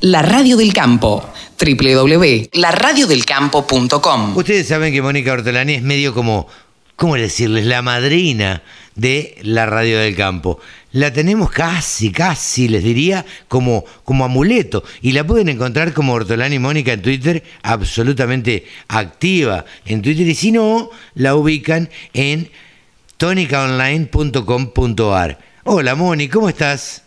La Radio del Campo. www.laradiodelcampo.com. Ustedes saben que Mónica Ortolani es medio como, ¿cómo decirles? La madrina de la Radio del Campo. La tenemos casi, casi, les diría, como, como amuleto. Y la pueden encontrar como Ortolani Mónica en Twitter, absolutamente activa en Twitter. Y si no, la ubican en tonicaonline.com.ar. Hola Moni, ¿cómo estás?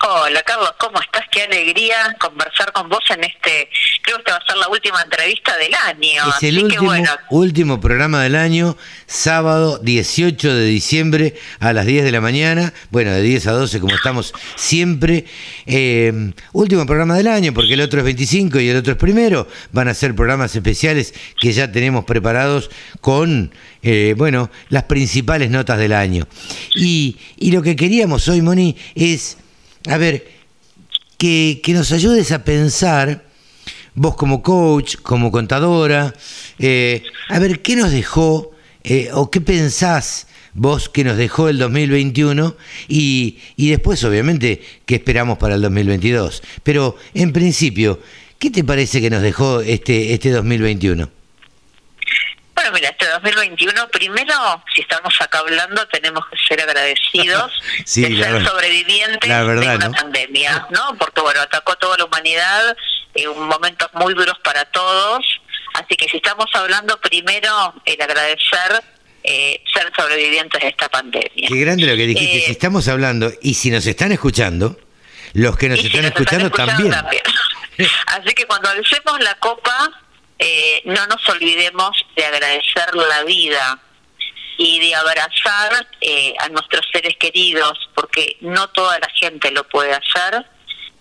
Hola Carlos, ¿cómo estás? Qué alegría conversar con vos en este, creo que esta va a ser la última entrevista del año. Es el último, último programa del año, sábado 18 de diciembre a las 10 de la mañana, bueno, de 10 a 12 como estamos siempre. Eh, último programa del año, porque el otro es 25 y el otro es primero. Van a ser programas especiales que ya tenemos preparados con, eh, bueno, las principales notas del año. Y, y lo que queríamos hoy, Moni, es a ver, que, nos ayudes a pensar, vos como coach, como contadora, eh, a ver, ¿qué nos dejó eh, o qué pensás vos que nos dejó el 2021 y, y después, obviamente, qué esperamos para el 2022? Pero, en principio, ¿qué te parece que nos dejó este, este 2021? Bueno, mira, este 2021, primero, si estamos acá hablando, tenemos que ser agradecidos de ser sobrevivientes de una pandemia, ¿no? Porque, bueno, atacó a toda la humanidad en momentos muy duros para todos. Así que si estamos hablando, primero, el agradecer eh, ser sobrevivientes de esta pandemia. Qué grande lo que dijiste. si eh, estamos hablando y si nos están escuchando, los que nos, están, escuchando también. Así que cuando alcemos la copa eh, no nos olvidemos de agradecer la vida y de abrazar eh, a nuestros seres queridos, porque no toda la gente lo puede hacer.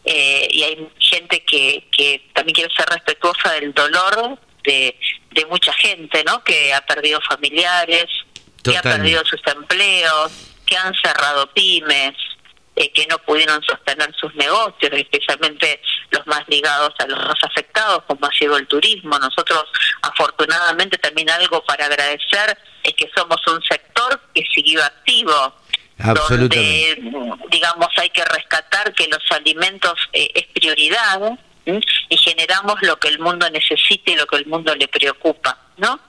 Eh, y hay gente que, que también quiere ser respetuosa del dolor de, de mucha gente, ¿no? Que ha perdido familiares, que ha perdido sus empleos, que han cerrado pymes, eh, que no pudieron sostener sus negocios, especialmente más ligados a los más afectados, como ha sido el turismo. Nosotros, afortunadamente, también algo para agradecer es que somos un sector que siguió activo. Donde, digamos, hay que rescatar que los alimentos eh, es prioridad y generamos lo que el mundo necesita y lo que el mundo le preocupa, ¿no?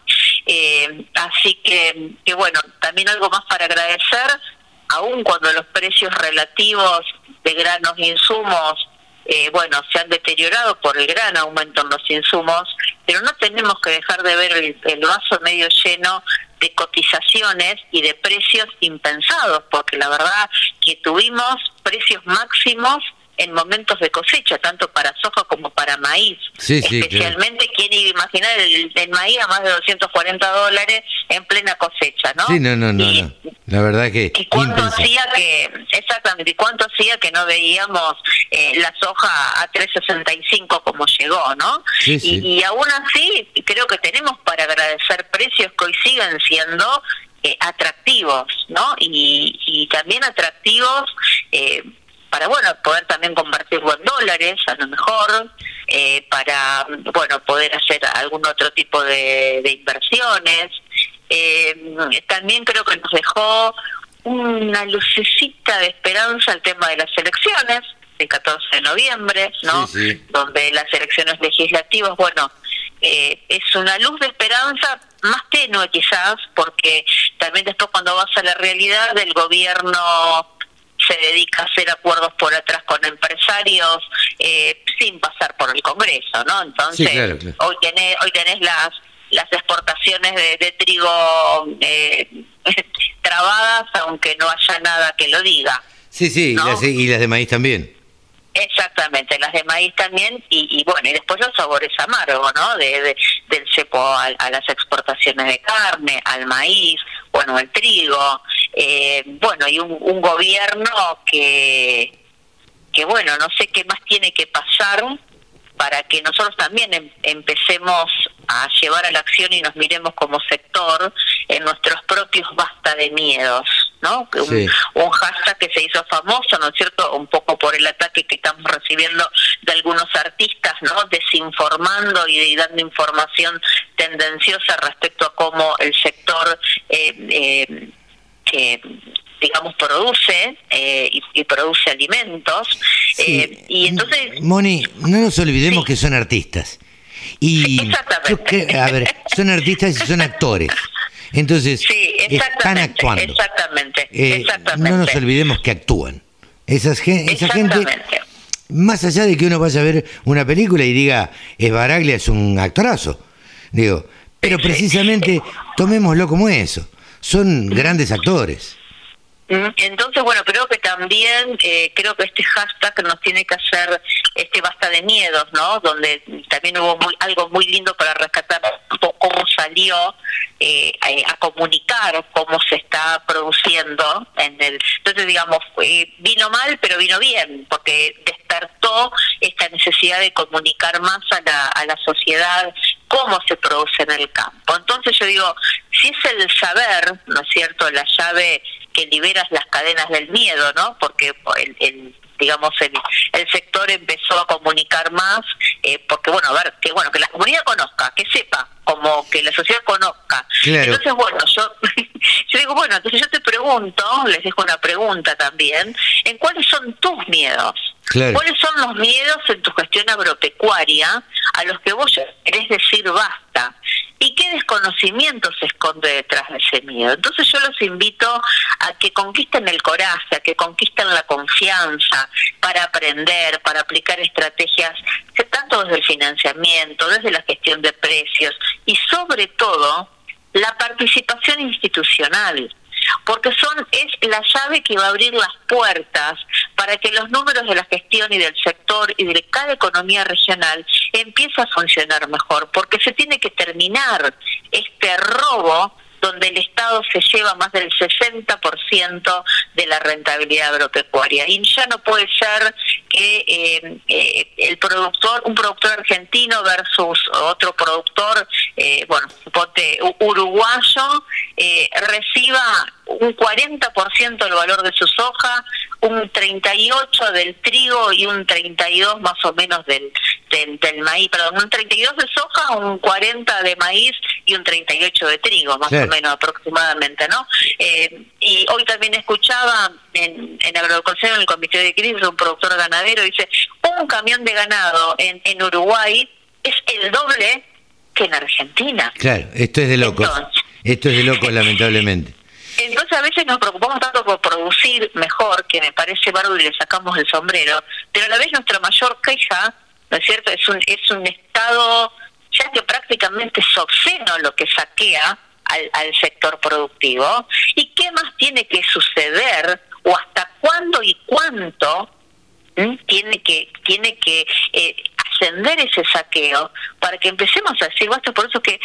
Eh, así que, que, bueno, también algo más para agradecer aun cuando los precios relativos de granos e insumos, eh, bueno, se han deteriorado por el gran aumento en los insumos, pero no tenemos que dejar de ver el, vaso medio lleno de cotizaciones y de precios impensados, porque la verdad que tuvimos precios máximos en momentos de cosecha, tanto para soja como para maíz. Especialmente, ¿quién iba a imaginar el, maíz a más de 240 dólares en plena cosecha, no? Sí, no, no, no. La verdad que... ¿Y cuánto hacía que, exactamente, cuánto hacía que no veíamos eh, la soja a 365 como llegó, no? y, aún así, creo que tenemos para agradecer precios que hoy siguen siendo eh, atractivos, ¿no? Y, y también atractivos eh, para bueno poder también convertirlo en dólares a lo mejor eh, para bueno poder hacer algún otro tipo de, inversiones. Eh, también creo que nos dejó una lucecita de esperanza el tema de las elecciones el 14 de noviembre no donde las elecciones legislativas bueno eh, es una luz de esperanza más tenue quizás porque también después cuando vas a la realidad del gobierno se dedica a hacer acuerdos por atrás con empresarios eh, sin pasar por el Congreso, ¿no? Entonces, hoy tenés hoy tenés las las exportaciones de, trigo eh, trabadas, aunque no haya nada que lo diga. Sí, sí, y, las, de maíz también. Exactamente, las de maíz también, y, bueno, y después los sabores amargos, ¿no? De, del cepo a, las exportaciones de carne, al maíz, bueno, al trigo, eh, bueno, y un, gobierno que, que, bueno, no sé qué más tiene que pasar para que nosotros también em, empecemos a llevar a la acción y nos miremos como sector en nuestros propios basta de miedos, ¿no? Un, hashtag que se hizo famoso, ¿no es cierto? Un poco por el ataque que estamos recibiendo de algunos artistas, ¿no? Desinformando y, dando información tendenciosa respecto a cómo el sector eh, eh, digamos, produce eh, y, y produce alimentos. Sí. eh, y entonces, Moni, no nos olvidemos Sí. que son artistas. Y Exactamente. yo creo- a ver, son artistas y son actores. Entonces, sí, están actuando. exactamente, Eh, exactamente. no nos olvidemos que actúan. Esas esa gente, más allá de que uno vaya a ver una película y diga, es Baraglia, es un actorazo. Digo, pero precisamente tomémoslo como eso. Son grandes actores. Mm, Entonces, bueno, creo que también, eh, creo que este hashtag nos tiene que hacer este basta de miedos, ¿no? Donde también hubo muy- algo muy lindo para rescatar cómo salió eh, a, a comunicar cómo se está produciendo en el. Entonces, digamos, fue- vino mal, pero vino bien, porque despertó esta necesidad de comunicar más a la, a la sociedad cómo se produce en el campo. Entonces, yo digo, si es el saber, ¿no es cierto?, la llave que liberas las cadenas del miedo, ¿no? Porque el, el- digamos el, el sector empezó a comunicar más, eh, porque bueno, a ver, que bueno, que la comunidad conozca, que sepa, como que la sociedad conozca. Claro. Entonces, bueno, yo, yo digo, bueno, entonces yo te pregunto, les dejo una pregunta también, en cuáles son tus miedos. ¿Cuáles son los miedos en tu gestión agropecuaria a los que vos querés decir basta? ¿Y qué desconocimiento se esconde detrás de ese miedo? Entonces yo los invito a que conquisten el coraje, a que conquisten la confianza para aprender, para aplicar estrategias, tanto desde el financiamiento, desde la gestión de precios y sobre todo la participación institucional porque son es la llave que va a abrir las puertas para que los números de la gestión y del sector y de cada economía regional empiece a funcionar mejor, porque se tiene que terminar este robo donde el Estado se lleva más del 60% de la rentabilidad agropecuaria. Y ya no puede ser que eh, eh, el productor, un productor argentino versus otro productor, eh, bueno, uruguayo, eh, reciba un 40% del valor de su soja, un 38 del trigo y un 32 más o menos del, del, del maíz, perdón, un 32 de soja, un 40 de maíz y un 38 de trigo, más o menos aproximadamente, ¿no? Eh, y hoy también escuchaba en, en agroecología, en el comité de crisis, un productor ganadero, dice, un camión de ganado en, en Uruguay es el doble que en Argentina. Claro, esto es de locos. Entonces. Esto es de locos, lamentablemente. Entonces a veces nos preocupamos tanto por producir mejor, que me parece bárbaro y le sacamos el sombrero, pero a la vez nuestra mayor queja, ¿no es cierto?, es un, es un estado ya que prácticamente es obsceno lo que saquea al, al sector productivo. ¿Y qué más tiene que suceder o hasta cuándo y cuánto tiene que tiene que eh, ascender ese saqueo para que empecemos a decir basta por eso que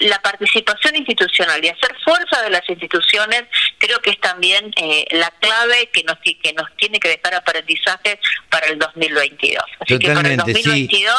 la participación institucional y hacer fuerza de las instituciones creo que es también eh, la clave que nos que nos tiene que dejar aprendizaje para el 2022 así que para el Totalmente, sí. 2022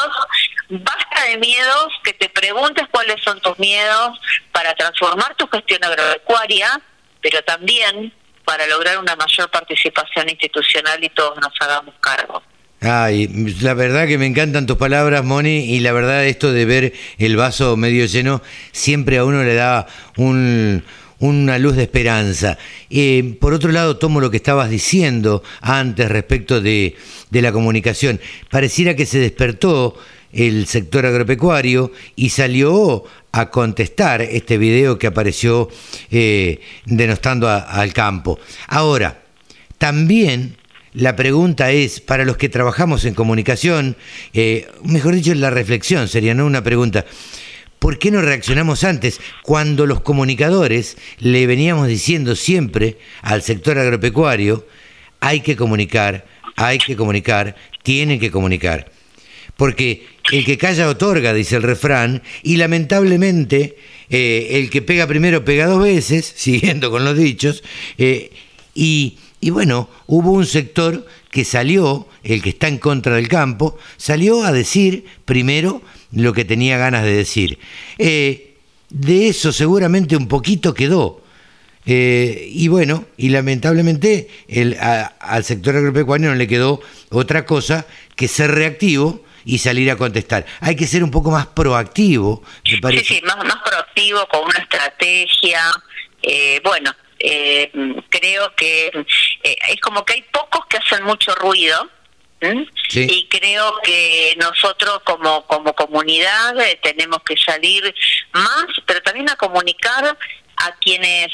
basta de miedos que te preguntes cuáles son tus miedos para transformar tu gestión agropecuaria pero también para lograr una mayor participación institucional y todos nos hagamos cargo. Ay, la verdad que me encantan tus palabras, Moni, y la verdad esto de ver el vaso medio lleno siempre a uno le da un, una luz de esperanza. Eh, por otro lado, tomo lo que estabas diciendo antes respecto de, de la comunicación. Pareciera que se despertó el sector agropecuario y salió a contestar este video que apareció eh, denostando al campo. Ahora, también la pregunta es, para los que trabajamos en comunicación, eh, mejor dicho, la reflexión sería, no una pregunta, ¿por qué no reaccionamos antes cuando los comunicadores le veníamos diciendo siempre al sector agropecuario, hay que comunicar, hay que comunicar, tienen que comunicar? Porque el que calla otorga, dice el refrán, y lamentablemente eh, el que pega primero pega dos veces, siguiendo con los dichos, eh, y, y bueno, hubo un sector que salió, el que está en contra del campo, salió a decir primero lo que tenía ganas de decir. Eh, de eso seguramente un poquito quedó. Eh, y bueno, y lamentablemente el, a- al sector agropecuario no le quedó otra cosa que ser reactivo y salir a contestar. Hay que ser un poco más proactivo, me parece. Sí, sí, más, más proactivo, con una estrategia. Eh, bueno, eh, creo que eh, es como que hay pocos que hacen mucho ruido. Sí. Y creo que nosotros como, como comunidad eh, tenemos que salir más, pero también a comunicar a quienes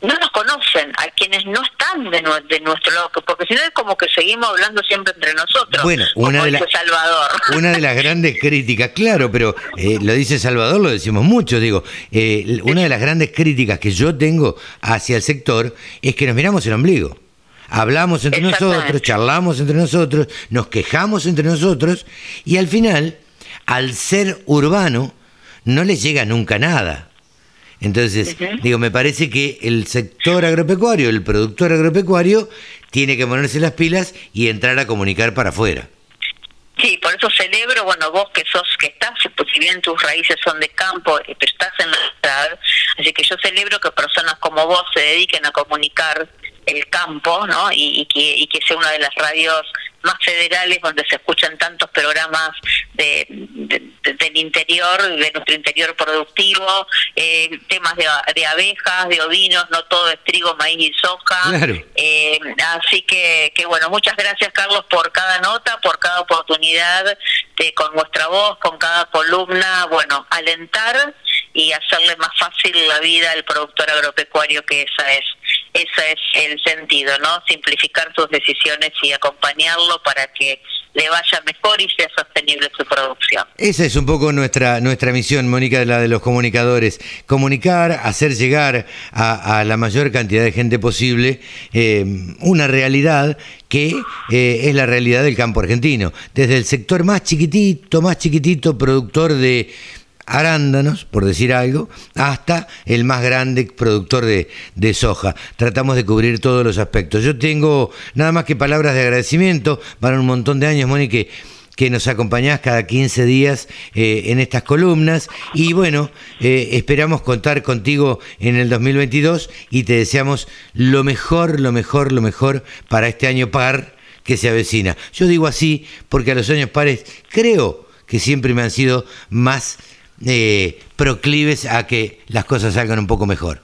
no nos conocen, a quienes no están de, nue- de nuestro lado, porque si no es como que seguimos hablando siempre entre nosotros. Bueno, como una de la- Salvador. Una de las grandes críticas, claro, pero eh, lo dice Salvador, lo decimos mucho, digo, eh, una de las grandes críticas que yo tengo hacia el sector es que nos miramos el ombligo. Hablamos entre nosotros, charlamos entre nosotros, nos quejamos entre nosotros y al final, al ser urbano, no les llega nunca nada. Entonces, digo, me parece que el sector agropecuario, el productor agropecuario, tiene que ponerse las pilas y entrar a comunicar para afuera. Sí, por eso celebro, bueno, vos que sos, que estás, pues si bien tus raíces son de campo, eh, pero estás en la ciudad, así que yo celebro que personas como vos se dediquen a comunicar el campo, ¿no? Y, y que, y que sea una de las radios más federales donde se escuchan tantos programas de, de- de- del interior, de nuestro interior productivo, eh, temas de, de abejas, de ovinos, no todo es trigo, maíz y soja. Claro. Eh, así que, que bueno, muchas gracias Carlos por cada nota, por cada oportunidad, de, con nuestra voz, con cada columna, bueno, alentar y hacerle más fácil la vida al productor agropecuario, que esa es, esa es el sentido, ¿no? Simplificar sus decisiones y acompañarlo para que le vaya mejor y sea sostenible su producción. Esa es un poco nuestra, nuestra misión, Mónica, la de los comunicadores. Comunicar, hacer llegar a, a la mayor cantidad de gente posible eh, una realidad que eh, es la realidad del campo argentino. Desde el sector más chiquitito, más chiquitito, productor de arándanos, por decir algo, hasta el más grande productor de, soja. Tratamos de cubrir todos los aspectos. Yo tengo nada más que palabras de agradecimiento para un montón de años, que, que nos acompañás cada 15 días eh, en estas columnas. Y bueno, eh, esperamos contar contigo en el 2022 y te deseamos lo mejor, lo mejor, lo mejor para este año par que se avecina. Yo digo así porque a los años pares creo que siempre me han sido más eh, proclives a que las cosas salgan un poco mejor.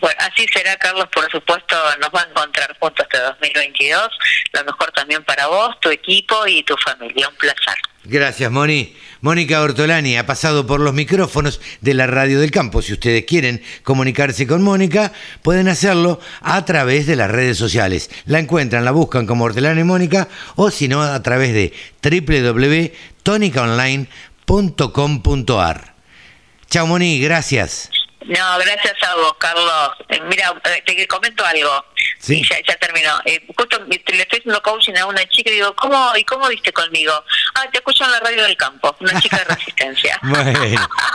Bueno, así será, Carlos, por supuesto, nos va a encontrar juntos este 2022. Lo mejor también para vos, tu equipo y tu familia. Un placer. Gracias, Moni. Mónica Ortolani ha pasado por los micrófonos de la Radio del Campo. Si ustedes quieren comunicarse con Mónica, pueden hacerlo a través de las redes sociales. La encuentran, la buscan como Ortolani Mónica o si no, a través de www.tonicaonline.com.ar. Chao, Moni, gracias. No, gracias a vos, Carlos. Eh, mira, eh, te comento algo. Sí. Y ya, ya terminó. Eh, justo le estoy haciendo coaching a una chica y digo, ¿cómo, ¿y cómo viste conmigo? Ah, te escucho en la radio del campo, una chica de resistencia. Bueno,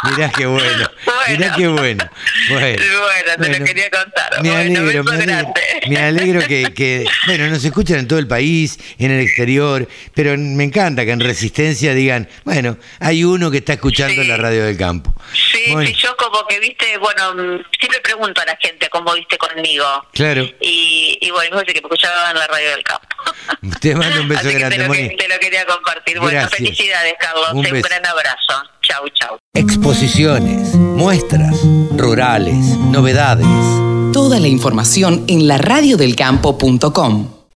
mirá qué bueno. Mirá Bueno. qué bueno. Bueno, Bueno, te lo quería contar. Me Bueno, alegro, me alegro, me alegro que, que, bueno, nos escuchan en todo el país, en el exterior, pero me encanta que en Resistencia digan, bueno, hay uno que está escuchando Sí. la radio del campo. Sí, sí, yo como que viste, bueno, mm, siempre pregunto a la gente cómo viste conmigo. Claro, Y, y bueno, me que me escuchaba en la radio del campo. te mando un beso Así que grande, te lo, que- Moni. te lo quería compartir. Bueno, Gracias. felicidades, Carlos. Un gran abrazo. Chau, chau. Exposiciones, muestras, rurales, novedades. Toda la información en laradiodelcampo.com.